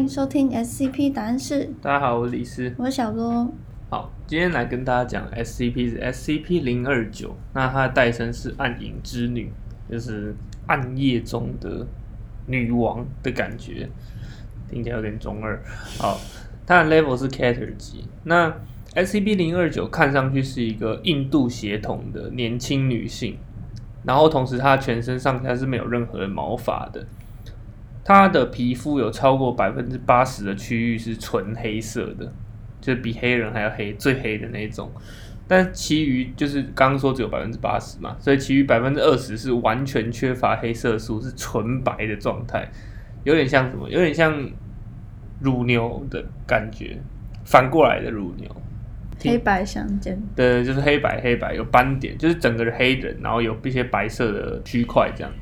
迎收听 SCP 答案室，大家好，我是李斯。我是小罗。好，今天来跟大家讲 SCP 是 SCP 零二九，那它的代称是暗影之女，就是暗夜中的女王的感觉，听起来有点中二。好，它的 level 是 Cater 级。那 SCP 零二九看上去是一个印度血统的年轻女性，然后同时她全身上下是没有任何的毛发的。她的皮肤有超过百分之八十的区域是纯黑色的，就是比黑人还要黑，最黑的那种。但其余就是刚刚说只有百分之八十嘛，所以其余百分之二十是完全缺乏黑色素，是纯白的状态，有点像什么？有点像乳牛的感觉，反过来的乳牛。黑白相间，对，就是黑白黑白有斑点，就是整个黑人，然后有一些白色的区块这样。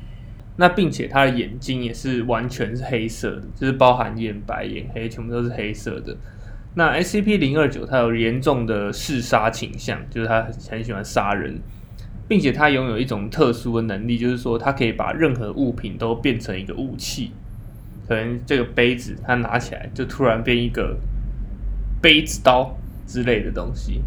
那并且他的眼睛也是完全是黑色的，就是包含眼白、眼黑，全部都是黑色的。那 SCP 零二九它有严重的嗜杀倾向，就是他很喜欢杀人，并且他拥有一种特殊的能力，就是说他可以把任何物品都变成一个武器。可能这个杯子他拿起来就突然变一个杯子刀之类的东西。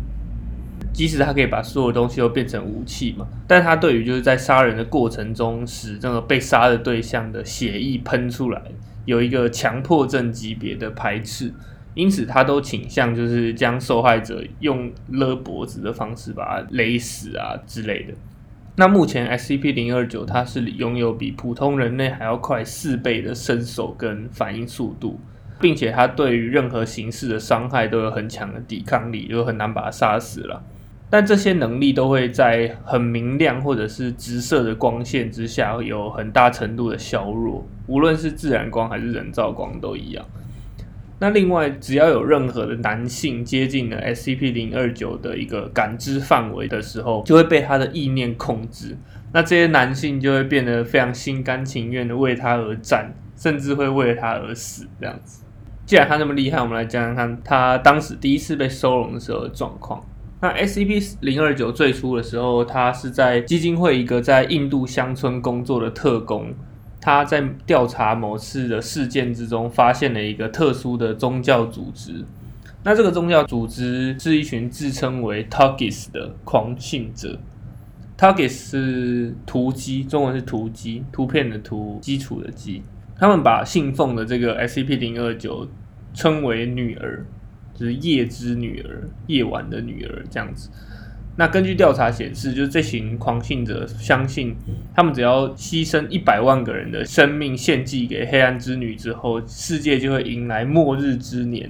即使他可以把所有东西都变成武器嘛，但他对于就是在杀人的过程中使这个被杀的对象的血液喷出来，有一个强迫症级别的排斥，因此他都倾向就是将受害者用勒脖子的方式把他勒死啊之类的。那目前 SCP 零二九它是拥有比普通人类还要快四倍的身手跟反应速度，并且它对于任何形式的伤害都有很强的抵抗力，就很难把它杀死了。但这些能力都会在很明亮或者是直射的光线之下有很大程度的削弱，无论是自然光还是人造光都一样。那另外，只要有任何的男性接近了 SCP 零二九的一个感知范围的时候，就会被他的意念控制。那这些男性就会变得非常心甘情愿的为他而战，甚至会为他而死。这样子，既然他那么厉害，我们来讲讲看他当时第一次被收容的时候的状况。那 SCP 零二九最初的时候，他是在基金会一个在印度乡村工作的特工，他在调查某次的事件之中，发现了一个特殊的宗教组织。那这个宗教组织是一群自称为 Tugis 的狂信者。Tugis 是图基，中文是图基，图片的图，基础的基。他们把信奉的这个 SCP 零二九称为女儿。就是夜之女儿，夜晚的女儿这样子。那根据调查显示，就是这群狂信者相信，他们只要牺牲一百万个人的生命献祭给黑暗之女之后，世界就会迎来末日之年。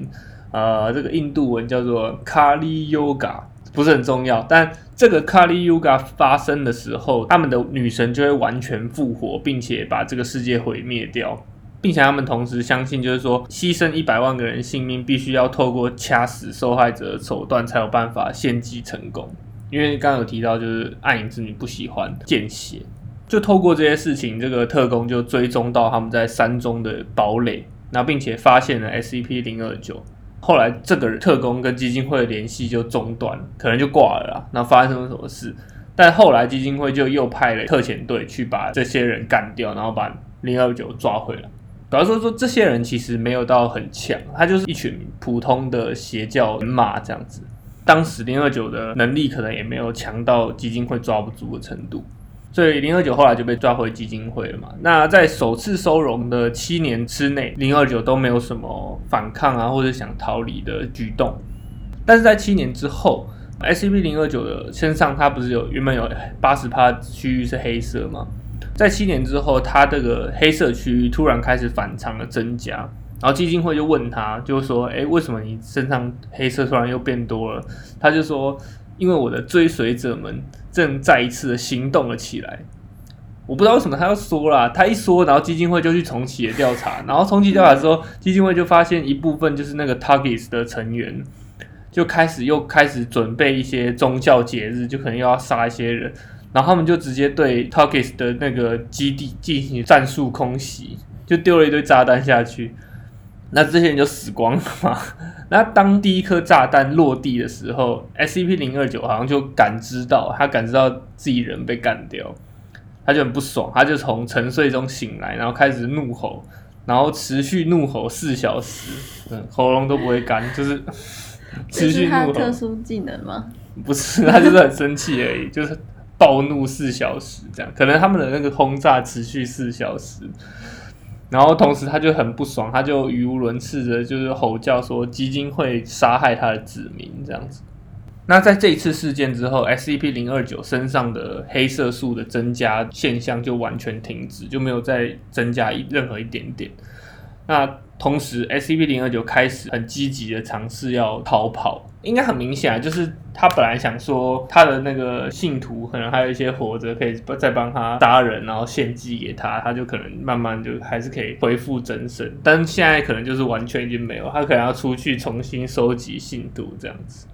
呃，这个印度文叫做 Kali Yoga，不是很重要。但这个 Kali Yoga 发生的时候，他们的女神就会完全复活，并且把这个世界毁灭掉。并且他们同时相信，就是说，牺牲一百万个人性命，必须要透过掐死受害者的手段，才有办法献祭成功。因为刚刚有提到，就是暗影之女不喜欢见血，就透过这些事情，这个特工就追踪到他们在山中的堡垒，那并且发现了 SCP 零二九。后来这个特工跟基金会的联系就中断，可能就挂了啦。那发生了什么事？但后来基金会就又派了特遣队去把这些人干掉，然后把零二九抓回来。主要说说这些人其实没有到很强，他就是一群普通的邪教人马这样子。当时零二九的能力可能也没有强到基金会抓不住的程度，所以零二九后来就被抓回基金会了嘛。那在首次收容的七年之内，零二九都没有什么反抗啊或者想逃离的举动。但是在七年之后，SCP 零二九的身上，它不是有原本有八十帕区域是黑色吗？在七年之后，他这个黑色区域突然开始反常的增加，然后基金会就问他，就说：“哎，为什么你身上黑色突然又变多了？”他就说：“因为我的追随者们正再一次的行动了起来。”我不知道为什么他要说啦，他一说，然后基金会就去重启了调查，然后重启调查之后，基金会就发现一部分就是那个 Targets 的成员就开始又开始准备一些宗教节日，就可能又要杀一些人。然后他们就直接对 t a r k e t s 的那个基地进行战术空袭，就丢了一堆炸弹下去，那这些人就死光了嘛。那当第一颗炸弹落地的时候，SCP 零二九好像就感知到，他感知到自己人被干掉，他就很不爽，他就从沉睡中醒来，然后开始怒吼，然后持续怒吼四小时，嗯，喉咙都不会干，就是持续怒吼。的特殊技能吗？不是，他就是很生气而已，就是暴怒四小时这样。可能他们的那个轰炸持续四小时，然后同时他就很不爽，他就语无伦次的，就是吼叫说基金会杀害他的子民这样子。那在这一次事件之后，SCP 零二九身上的黑色素的增加现象就完全停止，就没有再增加一任何一点点。那同时，SCP 零二九开始很积极的尝试要逃跑，应该很明显啊，就是他本来想说他的那个信徒可能还有一些活着，可以再帮他杀人，然后献祭给他，他就可能慢慢就还是可以恢复真身，但现在可能就是完全已经没有，他可能要出去重新收集信徒这样子。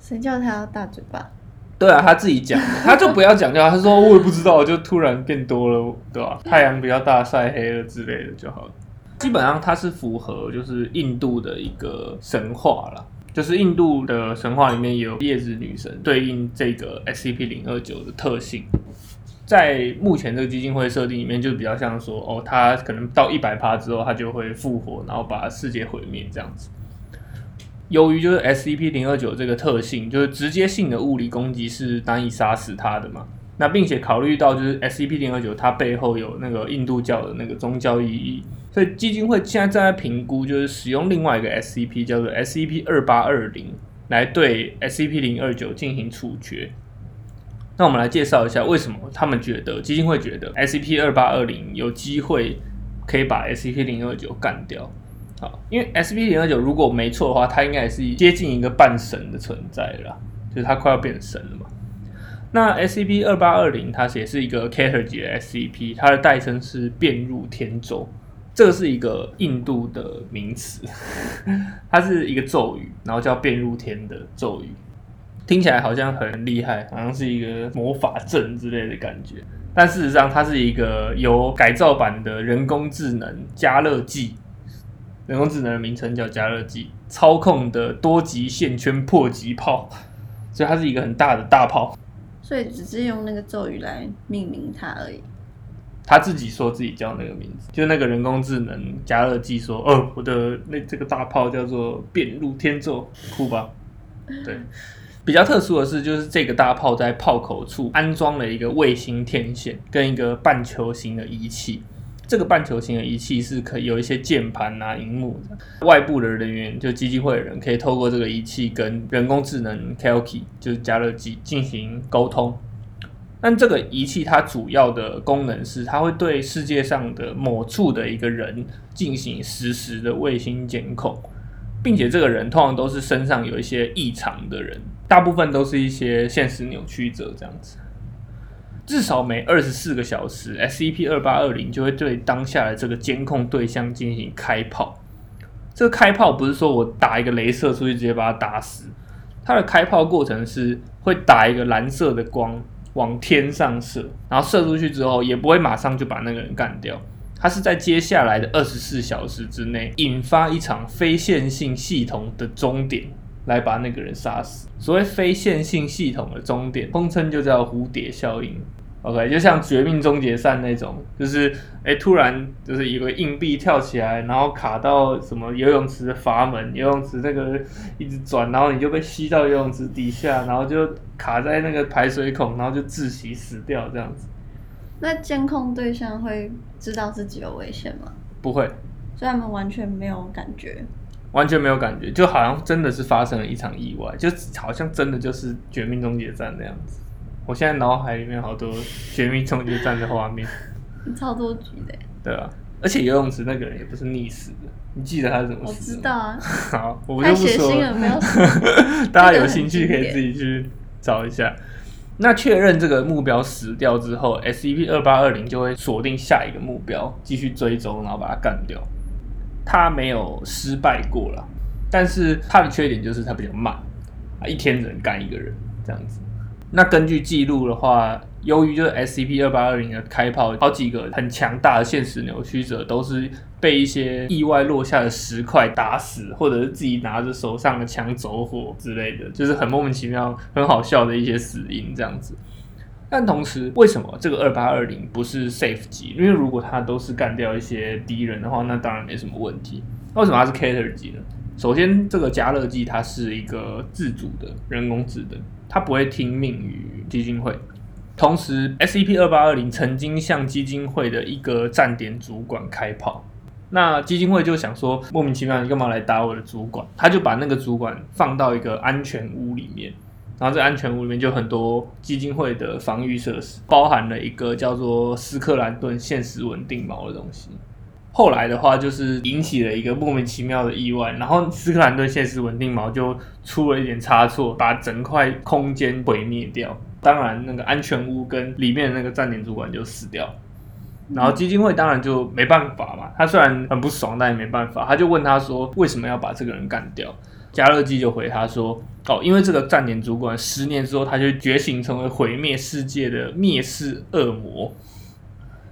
谁叫他要大嘴巴？对啊，他自己讲的，他就不要讲就好。他说我也不知道，就突然变多了，对吧、太阳比较大，晒黑了之类的就好了。基本上它是符合就是印度的一个神话啦，就是印度的神话里面有叶子女神对应这个 SCP 零二九的特性。在目前这个基金会设定里面，就比较像说，哦，它可能到一百趴之后，它就会复活，然后把世界毁灭这样子。由于就是 SCP 零二九这个特性，就是直接性的物理攻击是难以杀死它的嘛。那并且考虑到就是 SCP 零二九它背后有那个印度教的那个宗教意义，所以基金会现在正在评估，就是使用另外一个 SCP 叫做 SCP 二八二零来对 SCP 零二九进行处决。那我们来介绍一下为什么他们觉得基金会觉得 SCP 二八二零有机会可以把 SCP 零二九干掉。好，因为 SCP 零二九如果没错的话，它应该也是接近一个半神的存在了，就是它快要变神了嘛。那 SCP 二八二零它也是一个 Kater 级的 SCP，它的代称是变入天咒，这个是一个印度的名词，它是一个咒语，然后叫变入天的咒语，听起来好像很厉害，好像是一个魔法阵之类的感觉。但事实上，它是一个由改造版的人工智能加热剂，人工智能的名称叫加热剂，操控的多极线圈迫击炮，所以它是一个很大的大炮。所以只是用那个咒语来命名它而已。他自己说自己叫那个名字，就那个人工智能加热剂说：“哦，我的那这个大炮叫做变入天咒，酷吧？”对，比较特殊的是，就是这个大炮在炮口处安装了一个卫星天线跟一个半球形的仪器。这个半球形的仪器是可以有一些键盘啊、荧幕的。外部的人员，就基金会的人，可以透过这个仪器跟人工智能 KELK，就是加热机进行沟通。但这个仪器它主要的功能是，它会对世界上的某处的一个人进行实时的卫星监控，并且这个人通常都是身上有一些异常的人，大部分都是一些现实扭曲者这样子。至少每二十四个小时，SCP 二八二零就会对当下的这个监控对象进行开炮。这个开炮不是说我打一个镭射出去直接把它打死，它的开炮过程是会打一个蓝色的光往天上射，然后射出去之后也不会马上就把那个人干掉，它是在接下来的二十四小时之内引发一场非线性系统的终点，来把那个人杀死。所谓非线性系统的终点，通称就叫蝴蝶效应。OK，就像《绝命终结战》那种，就是哎、诶突然就是有个硬币跳起来，然后卡到什么游泳池的阀门，游泳池那个一直转，然后你就被吸到游泳池底下，然后就卡在那个排水孔，然后就窒息死掉这样子。那监控对象会知道自己有危险吗？不会，所以他们完全没有感觉。完全没有感觉，就好像真的是发生了一场意外，就好像真的就是《绝命终结战》那样子。我现在脑海里面好多《绝命终结站》的画面。超多局的，对啊，而且游泳池那个人也不是溺死的，你记得他是怎么我死的我？知道啊，好，我太就不说了，没有。大家有兴趣可以自己去找一下。那确认这个目标死掉之后，SCP 二八二零就会锁定下一个目标，继续追踪，然后把它干掉。它没有失败过了，但是它的缺点就是它比较慢，啊，一天只能干一个人这样子。那根据记录的话，由于就是 SCP 二八二零的开炮，好几个很强大的现实扭曲者都是被一些意外落下的石块打死，或者是自己拿着手上的枪走火之类的，就是很莫名其妙、很好笑的一些死因这样子。但同时，为什么这个二八二零不是 safe 级？因为如果它都是干掉一些敌人的话，那当然没什么问题。为什么它是 cater 级呢？首先，这个加热剂它是一个自主的人工智能，它不会听命于基金会。同时，SCP 二八二零曾经向基金会的一个站点主管开炮，那基金会就想说，莫名其妙你干嘛来打我的主管？他就把那个主管放到一个安全屋里面。然后这安全屋里面就很多基金会的防御设施，包含了一个叫做斯克兰顿现实稳定锚的东西。后来的话就是引起了一个莫名其妙的意外，然后斯克兰顿现实稳定锚就出了一点差错，把整块空间毁灭掉。当然，那个安全屋跟里面的那个站点主管就死掉。然后基金会当然就没办法嘛，他虽然很不爽，但也没办法。他就问他说：“为什么要把这个人干掉？”加勒基就回他说：“哦，因为这个站点主管十年之后，他就觉醒成为毁灭世界的灭世恶魔。”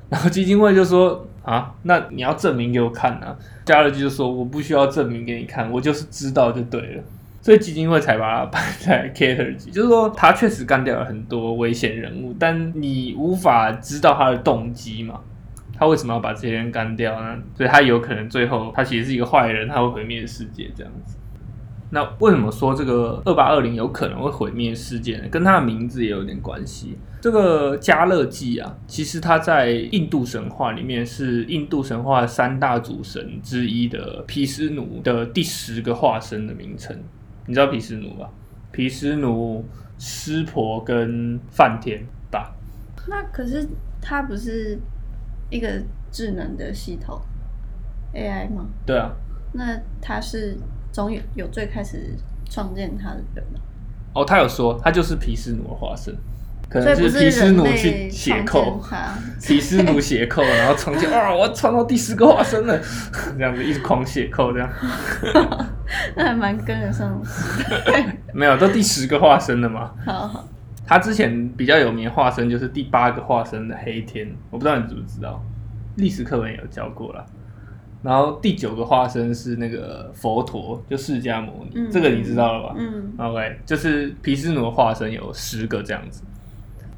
然后基金会就说：“啊，那你要证明给我看啊！”加勒基就说：“我不需要证明给你看，我就是知道就对了。”所以基金会才把它摆在 Cater 级，就是说他确实干掉了很多危险人物，但你无法知道他的动机嘛？他为什么要把这些人干掉呢？所以他有可能最后他其实是一个坏人，他会毁灭世界这样子。那为什么说这个二八二零有可能会毁灭世界呢？跟它的名字也有点关系。这个加勒季啊，其实它在印度神话里面是印度神话三大主神之一的毗湿奴的第十个化身的名称。你知道毗湿奴吧？毗湿奴、湿婆跟梵天吧？那可是它不是一个智能的系统 AI 吗？对啊。那它是。总有有最开始创建他的人哦，他有说他就是皮斯奴的化身，可能是皮斯奴去写扣，皮斯奴写扣，然后创建 啊，我创到第十个化身了，这样子一直狂写扣这样，那还蛮跟得上 没有，都第十个化身了嘛。好好，他之前比较有名的化身就是第八个化身的黑天，我不知道你知不知道，历史课本有教过了。然后第九个化身是那个佛陀，就释迦牟尼，这个你知道了吧？嗯，OK，就是毗湿奴的化身有十个这样子。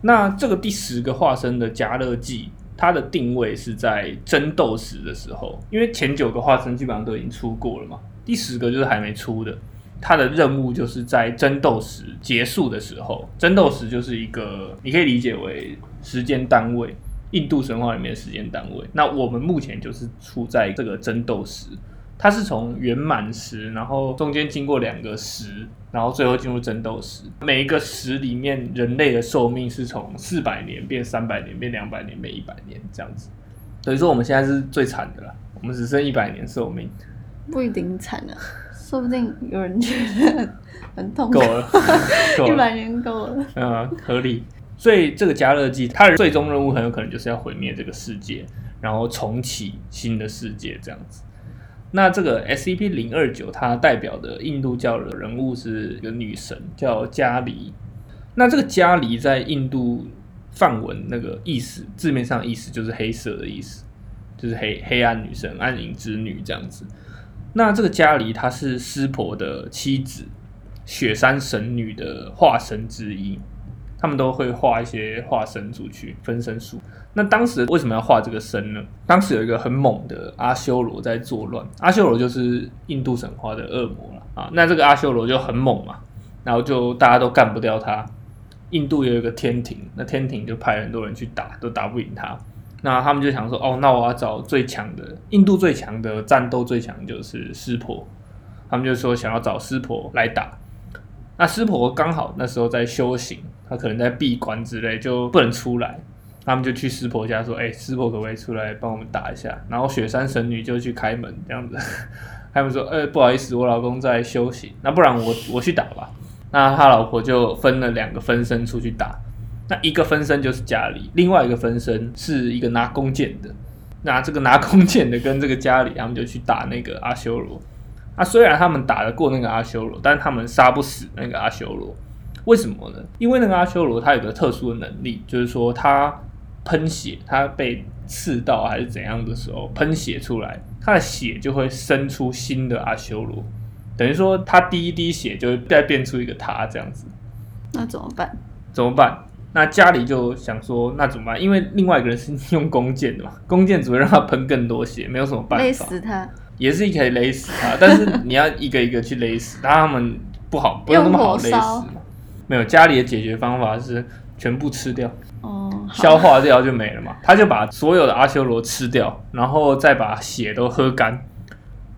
那这个第十个化身的加勒季，它的定位是在争斗时的时候，因为前九个化身基本上都已经出过了嘛，第十个就是还没出的。它的任务就是在争斗时结束的时候，争斗时就是一个你可以理解为时间单位。印度神话里面的时间单位，那我们目前就是处在这个争斗时，它是从圆满时，然后中间经过两个时，然后最后进入争斗时。每一个时里面，人类的寿命是从四百年变三百年，变两百年，变一百年这样子。等于说我们现在是最惨的了，我们只剩一百年寿命。不一定惨啊，说不定有人觉得很痛苦。够了，一百年够了。嗯，合理。所以这个加热剂，它的最终任务很有可能就是要毁灭这个世界，然后重启新的世界这样子。那这个 SCP 零二九，它代表的印度教的人物是一个女神，叫加离。那这个加离在印度梵文那个意思，字面上意思就是黑色的意思，就是黑黑暗女神、暗影之女这样子。那这个加离，她是湿婆的妻子，雪山神女的化身之一。他们都会画一些化身出去，分身术。那当时为什么要画这个身呢？当时有一个很猛的阿修罗在作乱，阿修罗就是印度神话的恶魔了啊。那这个阿修罗就很猛嘛，然后就大家都干不掉他。印度有一个天庭，那天庭就派很多人去打，都打不赢他。那他们就想说，哦，那我要找最强的，印度最强的战斗最强就是湿婆。他们就说想要找湿婆来打。那湿婆刚好那时候在修行。他可能在闭关之类，就不能出来。他们就去师婆家说：“哎，师婆可不可以出来帮我们打一下？”然后雪山神女就去开门，这样子。他们说：“哎，不好意思，我老公在休息，那不然我我去打吧。”那他老婆就分了两个分身出去打。那一个分身就是家里，另外一个分身是一个拿弓箭的。那这个拿弓箭的跟这个家里，他们就去打那个阿修罗。那虽然他们打得过那个阿修罗，但他们杀不死那个阿修罗。为什么呢？因为那个阿修罗他有个特殊的能力，就是说他喷血，他被刺到还是怎样的时候喷血出来，他的血就会生出新的阿修罗，等于说他第一滴血就会再变出一个他这样子。那怎么办？怎么办？那家里就想说，那怎么办？因为另外一个人是用弓箭的嘛，弓箭只会让他喷更多血，没有什么办勒法。死他，也是可以勒死他，但是你要一个一个去勒死，但他们不好，不用那么好勒死嘛。没有，家里的解决方法是全部吃掉，哦，消化掉就没了嘛。他就把所有的阿修罗吃掉，然后再把血都喝干，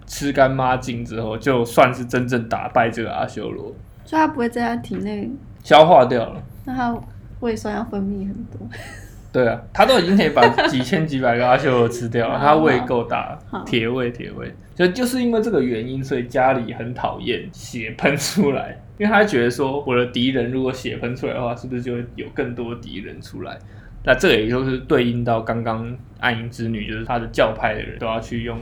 吃干抹净之后，就算是真正打败这个阿修罗，所以他不会在他体内，消化掉了。那他胃酸要分泌很多。对啊，他都已经可以把几千几百个阿修罗吃掉了，他胃够大好，铁胃铁胃。就就是因为这个原因，所以家里很讨厌血喷出来，因为他觉得说我的敌人如果血喷出来的话，是不是就会有更多敌人出来？那这也就是对应到刚刚暗影之女，就是他的教派的人都要去用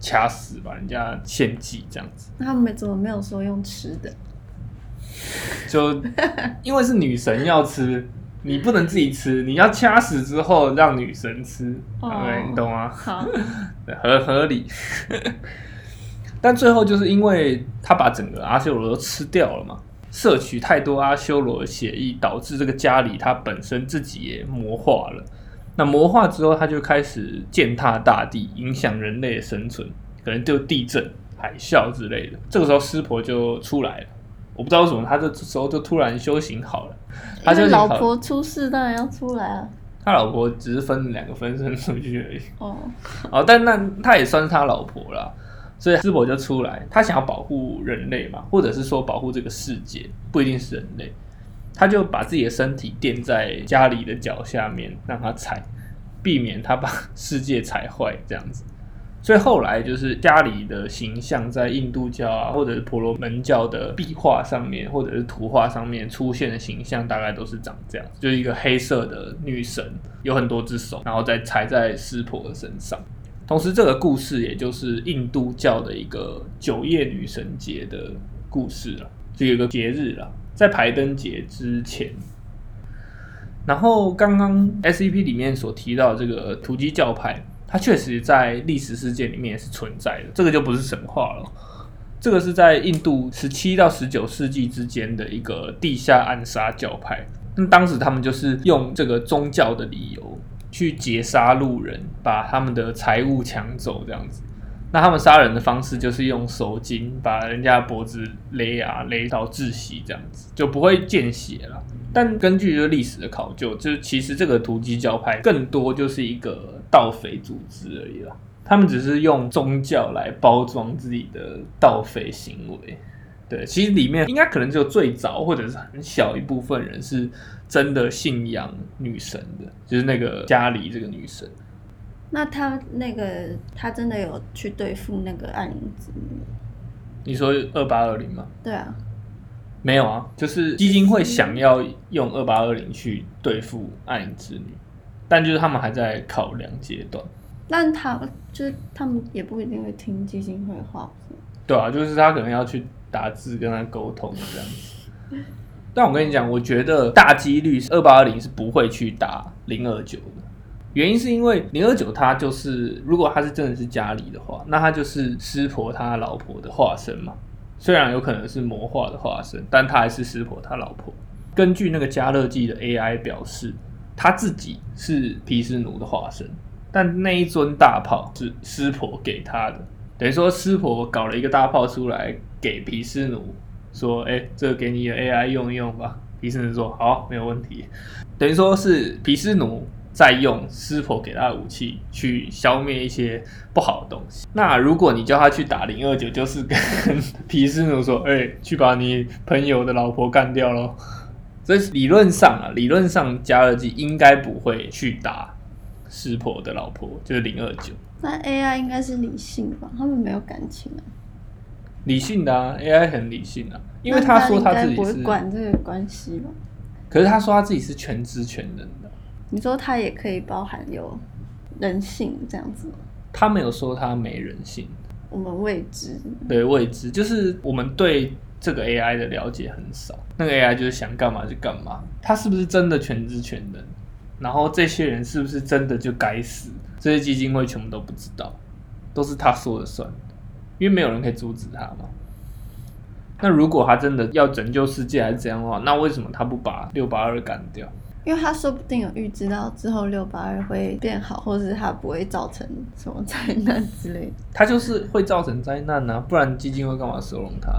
掐死把人家献祭这样子。那他们怎么没有说用吃的？就因为是女神要吃，你不能自己吃，你要掐死之后让女神吃，哦对，你懂吗？好，对合合理。但最后就是因为他把整个阿修罗都吃掉了嘛，摄取太多阿修罗的血液，导致这个家里他本身自己也魔化了。那魔化之后，他就开始践踏大地，影响人类的生存，可能就地震、海啸之类的。这个时候湿婆就出来了，我不知道为什么他这时候就突然修行好了。他就老婆出事，当然要出来啊。他老婆只是分两个分身出去而已。哦，哦，但那他也算是他老婆啦，所以师伯就出来，他想要保护人类嘛，或者是说保护这个世界，不一定是人类，他就把自己的身体垫在家里的脚下面，让他踩，避免他把 世界踩坏这样子。所以后来就是家里的形象在印度教啊，或者是婆罗门教的壁画上面，或者是图画上面出现的形象，大概都是长这样，就是一个黑色的女神，有很多只手，然后再踩在湿婆的身上。同时，这个故事也就是印度教的一个九夜女神节的故事了，就有一个节日了，在排灯节之前。然后，刚刚 S E P 里面所提到这个突击教派，它确实在历史事件里面也是存在的，这个就不是神话了。这个是在印度十七到十九世纪之间的一个地下暗杀教派。那当时他们就是用这个宗教的理由去劫杀路人，把他们的财物抢走，这样子。那他们杀人的方式就是用手巾把人家脖子勒啊勒到窒息，这样子就不会见血了。但根据就是历史的考究，就其实这个突击教派更多就是一个盗匪组织而已啦。他们只是用宗教来包装自己的盗匪行为。对，其实里面应该可能只有最早或者是很小一部分人是真的信仰女神的，就是那个家里这个女神。那他那个他真的有去对付那个暗影之女？你说二八二零吗？对啊，没有啊，就是基金会想要用二八二零去对付暗影之女，但就是他们还在考量阶段。但他就是他们也不一定会听基金会的话，对啊，就是他可能要去打字跟他沟通这样子。但我跟你讲，我觉得大几率二八二零是不会去打零二九的，原因是因为零二九他就是如果他是真的是家里的话，那他就是师婆他老婆的化身嘛。虽然有可能是魔化的化身，但他还是师婆他老婆。根据那个加勒记的 AI 表示，他自己是皮斯奴的化身，但那一尊大炮是师婆给他的。等于说师婆搞了一个大炮出来给皮斯奴，说：“哎、这个给你的 AI 用一用吧。”皮斯奴说：“好，没有问题。”等于说是皮斯奴在用师婆给他的武器去消灭一些不好的东西。那如果你叫他去打零二九，就是跟皮斯奴说：“哎、去把你朋友的老婆干掉喽。”所以理论上啊，理论上加勒基应该不会去打师婆的老婆，就是零二九。那 AI 应该是理性吧？他们没有感情啊，理性的啊，AI 很理性啊，因为他说他自己是，管这个关系吧？可是他说他自己是全知全能的，你说他也可以包含有人性这样子吗？他没有说他没人性，我们未知，对未知，就是我们对这个 AI 的了解很少，那个 AI 就是想干嘛就干嘛，他是不是真的全知全能？然后这些人是不是真的就该死？这些基金会全部都不知道，都是他说了算，因为没有人可以阻止他嘛。那如果他真的要拯救世界还是怎样的话，那为什么他不把六八二干掉？因为他说不定有预知到之后六八二会变好，或是他不会造成什么灾难之类的。他就是会造成灾难啊，不然基金会干嘛收容他？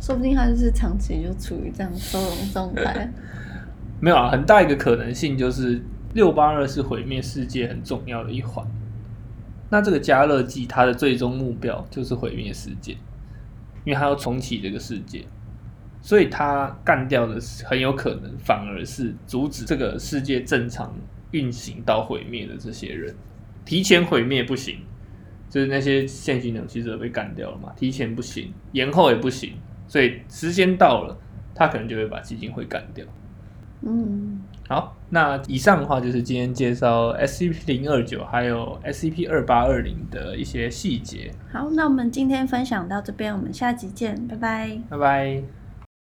说不定他就是长期就处于这样收容状态。没有啊，很大一个可能性就是六八二是毁灭世界很重要的一环。那这个加热剂它的最终目标就是毁灭世界，因为它要重启这个世界，所以它干掉的是很有可能反而是阻止这个世界正常运行到毁灭的这些人。提前毁灭不行，就是那些现行勇气者被干掉了嘛，提前不行，延后也不行，所以时间到了，他可能就会把基金会干掉。嗯，好，那以上的话就是今天介绍 SCP 零二九还有 SCP 二八二零的一些细节。好，那我们今天分享到这边，我们下集见，拜拜。拜拜。